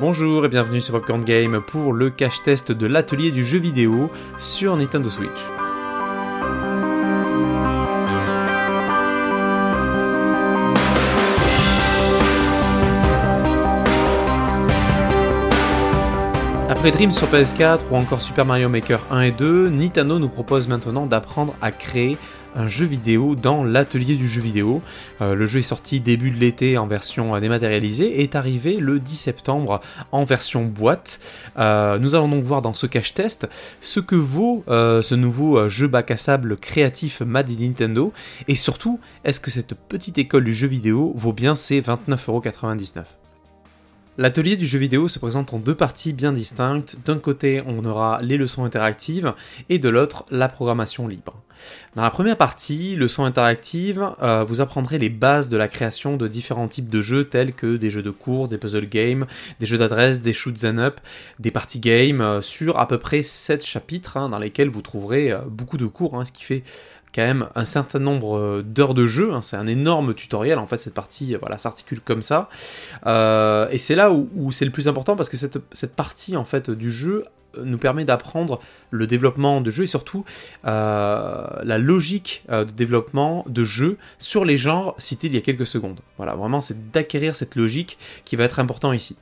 Bonjour et bienvenue sur Popcorn Game pour le cache test de l'atelier du jeu vidéo sur Nintendo Switch. Après Dream sur PS4 ou encore Super Mario Maker 1 et 2, Nintendo nous propose maintenant d'apprendre à créer un jeu vidéo dans l'atelier du jeu vidéo. Euh, le jeu est sorti début de l'été en version dématérialisée et est arrivé le 10 septembre en version boîte. Euh, nous allons donc voir dans ce cache test ce que vaut euh, ce nouveau jeu bac à sable créatif Mad Nintendo et surtout est-ce que cette petite école du jeu vidéo vaut bien ses 29,99€. L'atelier du jeu vidéo se présente en deux parties bien distinctes. D'un côté, on aura les leçons interactives et de l'autre, la programmation libre. Dans la première partie, leçons interactives, euh, vous apprendrez les bases de la création de différents types de jeux tels que des jeux de course, des puzzle games, des jeux d'adresse, des shoots and up, des party games, euh, sur à peu près 7 chapitres hein, dans lesquels vous trouverez euh, beaucoup de cours, hein, ce qui fait quand même un certain nombre euh, d'heures de jeu. Hein. c'est un énorme tutoriel en fait. Cette partie euh, voilà s'articule comme ça. Euh, et c'est là où, c'est le plus important parce que cette, cette, partie en fait du jeu nous permet d'apprendre le développement de jeu et surtout la logique de développement de jeu sur les genres cités il y a quelques secondes. Voilà, vraiment c'est d'acquérir cette logique qui va être important ici.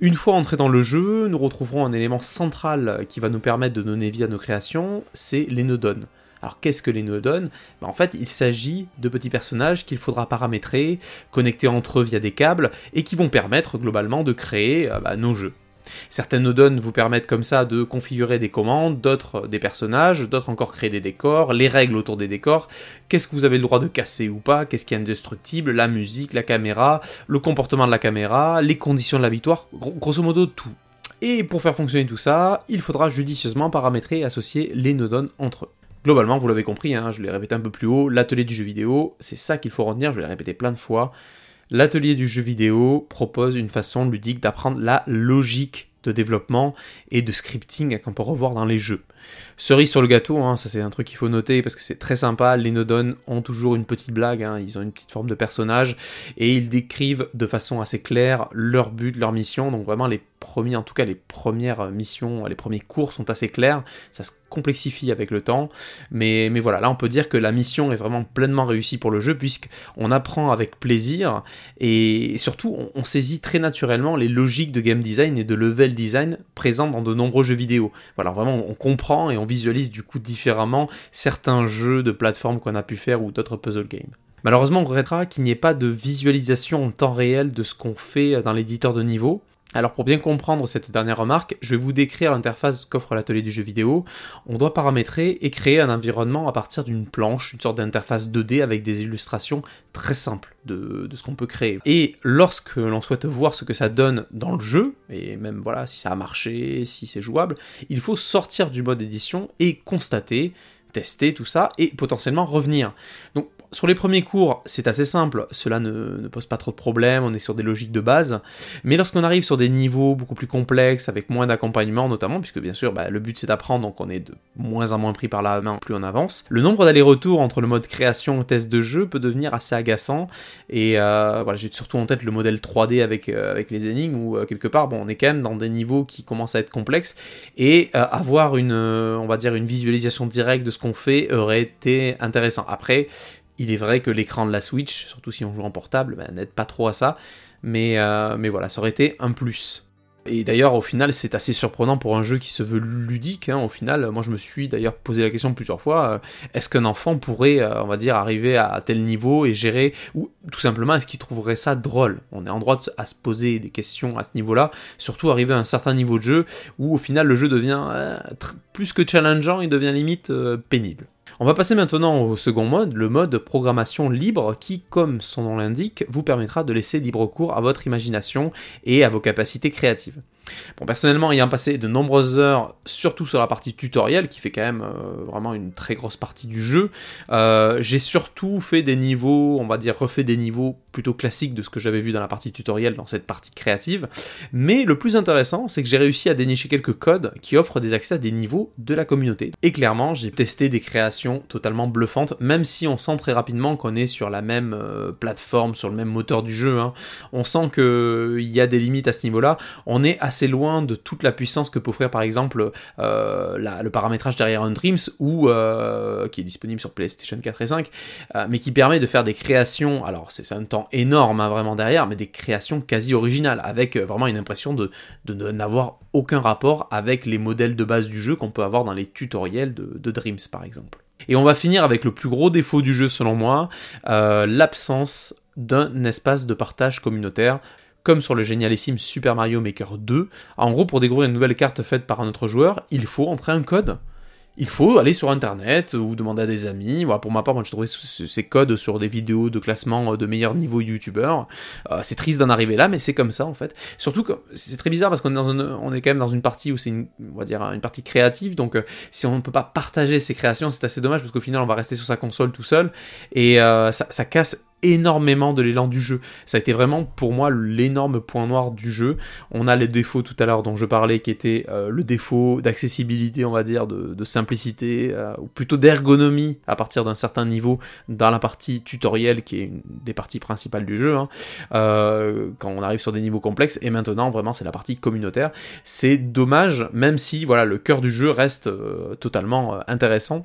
Une fois entré dans le jeu, nous retrouverons un élément central qui va nous permettre de donner vie à nos créations, c'est les nodons. Alors qu'est-ce que les nodons ben, En fait, il s'agit de petits personnages qu'il faudra paramétrer, connecter entre eux via des câbles, et qui vont permettre globalement de créer euh, bah, nos jeux. Certaines nodons vous permettent comme ça de configurer des commandes, d'autres des personnages, d'autres encore créer des décors, les règles autour des décors, qu'est-ce que vous avez le droit de casser ou pas, qu'est-ce qui est indestructible, la musique, la caméra, le comportement de la caméra, les conditions de la victoire, grosso modo tout. Et pour faire fonctionner tout ça, il faudra judicieusement paramétrer et associer les nodons entre eux. Globalement, vous l'avez compris, hein, je l'ai répété un peu plus haut, l'atelier du jeu vidéo, c'est ça qu'il faut retenir, je l'ai répété plein de fois. L'atelier du jeu vidéo propose une façon ludique d'apprendre la logique de développement et de scripting qu'on peut revoir dans les jeux. Cerise sur le gâteau, hein, ça c'est un truc qu'il faut noter parce que c'est très sympa, les Nodon ont toujours une petite blague, hein, ils ont une petite forme de personnage et ils décrivent de façon assez claire leur but, leur mission, donc vraiment les en tout cas les premières missions, les premiers cours sont assez clairs, ça se complexifie avec le temps, mais, mais voilà, là on peut dire que la mission est vraiment pleinement réussie pour le jeu puisqu'on apprend avec plaisir et surtout on, on, saisit très naturellement les logiques de game design et de level design présentes dans de nombreux jeux vidéo. Voilà, vraiment on comprend et on visualise du coup différemment certains jeux de plateforme qu'on a pu faire ou d'autres puzzle games. Malheureusement, on regrettera qu'il n'y ait pas de visualisation en temps réel de ce qu'on fait dans l'éditeur de niveau. Alors pour bien comprendre cette dernière remarque, je vais vous décrire l'interface qu'offre l'atelier du jeu vidéo. On doit paramétrer et créer un environnement à partir d'une planche, une sorte d'interface 2D avec des illustrations très simples de, ce qu'on peut créer. Et lorsque l'on souhaite voir ce que ça donne dans le jeu, et même voilà si ça a marché, si c'est jouable, il faut sortir du mode édition et constater tester tout ça et potentiellement revenir. Sur les premiers cours, c'est assez simple, cela ne, pose pas trop de problèmes, on est sur des logiques de base, mais lorsqu'on arrive sur des niveaux beaucoup plus complexes, avec moins d'accompagnement notamment, puisque bien sûr bah, le but c'est d'apprendre, donc on est de moins en moins pris par la main plus on avance, le nombre d'allers-retours entre le mode création et test de jeu peut devenir assez agaçant, et euh, voilà, j'ai surtout en tête le modèle 3D avec, euh, avec les énigmes, où euh, quelque part, bon, on est quand même dans des niveaux qui commencent à être complexes, et avoir une, on va dire, une visualisation directe de ce qu'on fait aurait été intéressant. Après, il est vrai que l'écran de la Switch, surtout si on joue en portable, ben, n'aide pas trop à ça. Mais, euh, mais voilà, ça aurait été un plus. Et d'ailleurs, au final, c'est assez surprenant pour un jeu qui se veut ludique. Hein, au final, moi, je me suis d'ailleurs posé la question plusieurs fois euh, est-ce qu'un enfant pourrait, euh, on va dire, arriver à tel niveau et gérer, ou tout simplement, est-ce qu'il trouverait ça drôle? On est en droit à se poser des questions à ce niveau-là, surtout arriver à un certain niveau de jeu où, au final, le jeu devient plus que challengeant, il devient limite pénible. On va passer maintenant au second mode, le mode programmation libre qui, comme son nom l'indique, vous permettra de laisser libre cours à votre imagination et à vos capacités créatives. Bon, personnellement, ayant passé de nombreuses heures, surtout sur la partie tutoriel, qui fait quand même euh, vraiment une très grosse partie du jeu, euh, j'ai surtout fait des niveaux, on va dire refait des niveaux plutôt classiques de ce que j'avais vu dans la partie tutoriel, dans cette partie créative. Mais le plus intéressant, c'est que j'ai réussi à dénicher quelques codes qui offrent des accès à des niveaux de la communauté. Et clairement, j'ai testé des créations totalement bluffantes, même si on sent très rapidement qu'on est sur la même euh, plateforme, sur le même moteur du jeu. Hein. On sent qu'il y a des limites à ce niveau-là. On est assez loin de toute la puissance que peut offrir par exemple euh, le paramétrage derrière Undreams ou euh, qui est disponible sur PlayStation 4 et 5, euh, mais qui permet de faire des créations. Alors c'est un temps énorme hein, vraiment derrière, mais des créations quasi originales avec vraiment une impression de, n'avoir aucun rapport avec les modèles de base du jeu qu'on peut avoir dans les tutoriels de, Dreams par exemple. Et on va finir avec le plus gros défaut du jeu selon moi, l'absence d'un espace de partage communautaire comme sur le génialissime Super Mario Maker 2. En gros, pour découvrir une nouvelle carte faite par un autre joueur, il faut entrer un code. Il faut aller sur internet ou demander à des amis. Pour ma part, moi je trouvais ces codes sur des vidéos de classement de meilleurs niveaux youtubeurs. Euh, c'est triste d'en arriver là, mais c'est comme ça en fait. Surtout que c'est très bizarre parce qu'on est, dans est quand même dans une partie où c'est une, on va dire, une partie créative. Donc euh, si on ne peut pas partager ses créations, c'est assez dommage parce qu'au final on va rester sur sa console tout seul. Et euh, ça casse énormément de l'élan du jeu. Ça a été vraiment pour moi l'énorme point noir du jeu. On a les défauts tout à l'heure dont je parlais qui étaient euh, le défaut d'accessibilité, on va dire, de, simplicité, euh, ou plutôt d'ergonomie à partir d'un certain niveau dans la partie tutoriel qui est une des parties principales du jeu, hein. euh, quand on arrive sur des niveaux complexes, et maintenant vraiment c'est la partie communautaire. C'est dommage, même si voilà le cœur du jeu reste totalement intéressant.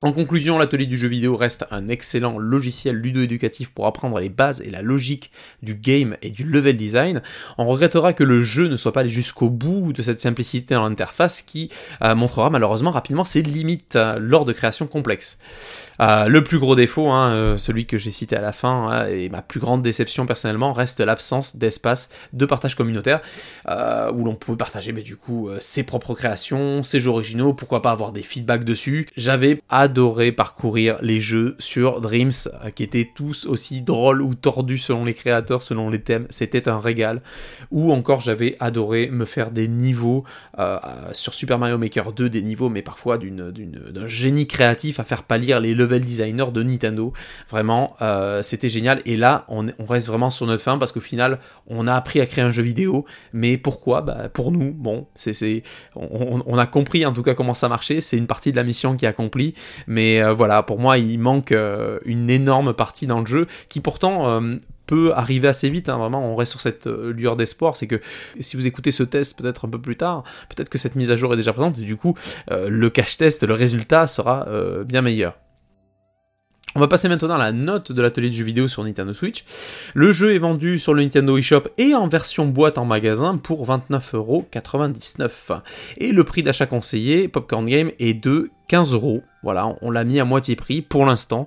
En conclusion, l'atelier du jeu vidéo reste un excellent logiciel ludo-éducatif pour apprendre les bases et la logique du game et du level design. On regrettera que le jeu ne soit pas allé jusqu'au bout de cette simplicité dans l'interface qui euh, montrera malheureusement rapidement ses limites euh, lors de créations complexes. Euh, le plus gros défaut, hein, celui que j'ai cité à la fin, hein, et ma plus grande déception personnellement, reste l'absence d'espace de partage communautaire, où l'on pouvait partager mais du coup ses propres créations, ses jeux originaux, pourquoi pas avoir des feedbacks dessus. J'avais adoré parcourir les jeux sur Dreams, euh, qui étaient tous aussi drôles ou tordus selon les créateurs, selon les thèmes. C'était un régal. Ou encore, j'avais adoré me faire des niveaux euh, sur Super Mario Maker 2, des niveaux, mais parfois d'un génie créatif à faire pâlir les level designers de Nintendo. Vraiment, euh, c'était génial. Et là, on, reste vraiment sur notre fin parce qu'au final, on a appris à créer un jeu vidéo. Mais pourquoi? Bah, Pour nous, bon, c'est, on, on, a compris en tout cas comment ça marchait. C'est une partie de la mission qui est accomplie. Mais euh, voilà, pour moi, il manque euh, une énorme partie dans le jeu qui pourtant euh, peut arriver assez vite. Hein, vraiment, on reste sur cette lueur d'espoir. C'est que si vous écoutez ce test peut-être un peu plus tard, peut-être que cette mise à jour est déjà présente et du coup, le cache-test, le résultat sera bien meilleur. On va passer maintenant à la note de l'atelier de jeux vidéo sur Nintendo Switch. Le jeu est vendu sur le Nintendo eShop et en version boîte en magasin pour 29,99€. Et le prix d'achat conseillé, Popcorn Game, est de 15 euros. Voilà, on l'a mis à moitié prix pour l'instant.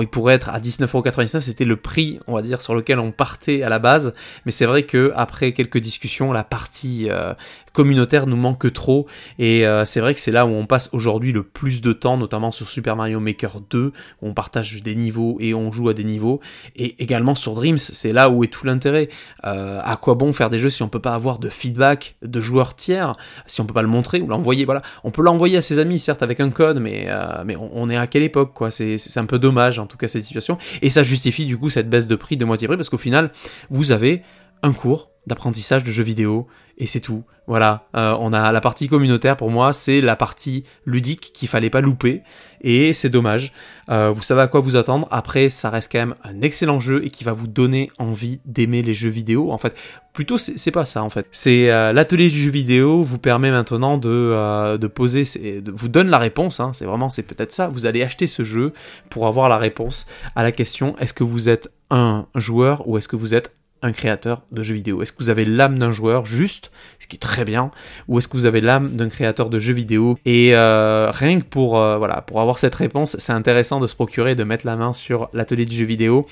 il pourrait être à 19,99€, c'était le prix, on va dire, sur lequel on partait à la base. Mais c'est vrai que après quelques discussions, la partie euh, communautaire nous manque trop. Et euh, c'est vrai que c'est là où on passe aujourd'hui le plus de temps, notamment sur Super Mario Maker 2, où on partage des niveaux et on joue à des niveaux. Et également sur Dreams, c'est là où est tout l'intérêt. Euh, à quoi bon faire des jeux si on peut pas avoir de feedback de joueurs tiers, si on peut pas le montrer ou l'envoyer? Voilà, on peut l'envoyer à ses amis, certes avec un code mais, euh, on, est à quelle époque, quoi? C'est un peu dommage, en tout cas, cette situation. Et ça justifie, du coup, cette baisse de prix de moitié prix, parce qu'au final, vous avez un cours d'apprentissage de jeux vidéo et c'est tout. Voilà, euh, on a la partie communautaire pour moi, c'est la partie ludique qu'il fallait pas louper et c'est dommage. Euh, vous savez à quoi vous attendre. Après, ça reste quand même un excellent jeu et qui va vous donner envie d'aimer les jeux vidéo. En fait, plutôt c'est pas ça en fait. C'est euh, l'atelier du jeu vidéo vous permet maintenant de, de poser, de, vous donne la réponse. Hein, c'est vraiment c'est peut-être ça. Vous allez acheter ce jeu pour avoir la réponse à la question est-ce que vous êtes un joueur ou est-ce que vous êtes un créateur de jeux vidéo Est-ce que vous avez l'âme d'un joueur juste, ce qui est très bien, ou est-ce que vous avez l'âme d'un créateur de jeux vidéo Et euh, rien que pour euh, voilà pour avoir cette réponse, c'est intéressant de se procurer, de mettre la main sur l'atelier du jeu vidéo.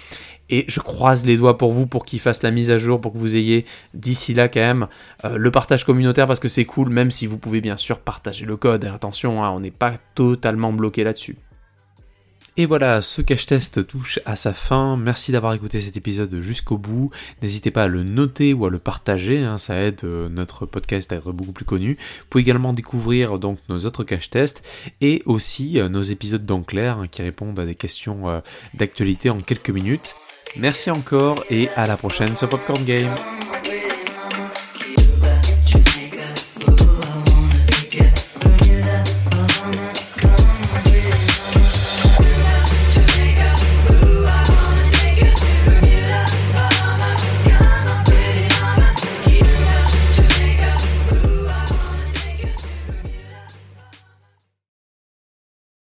Et je croise les doigts pour vous pour qu'il fasse la mise à jour, pour que vous ayez d'ici là quand même euh, le partage communautaire parce que c'est cool, même si vous pouvez bien sûr partager le code. attention, hein, on n'est pas totalement bloqué là-dessus. Et voilà, ce cache-test touche à sa fin. Merci d'avoir écouté cet épisode jusqu'au bout. N'hésitez pas à le noter ou à le partager, hein, ça aide euh, notre podcast à être beaucoup plus connu. Vous pouvez également découvrir donc nos autres cache-tests et aussi euh, nos épisodes d'Enclair hein, qui répondent à des questions euh, d'actualité en quelques minutes. Merci encore et à la prochaine sur Popcorn Game.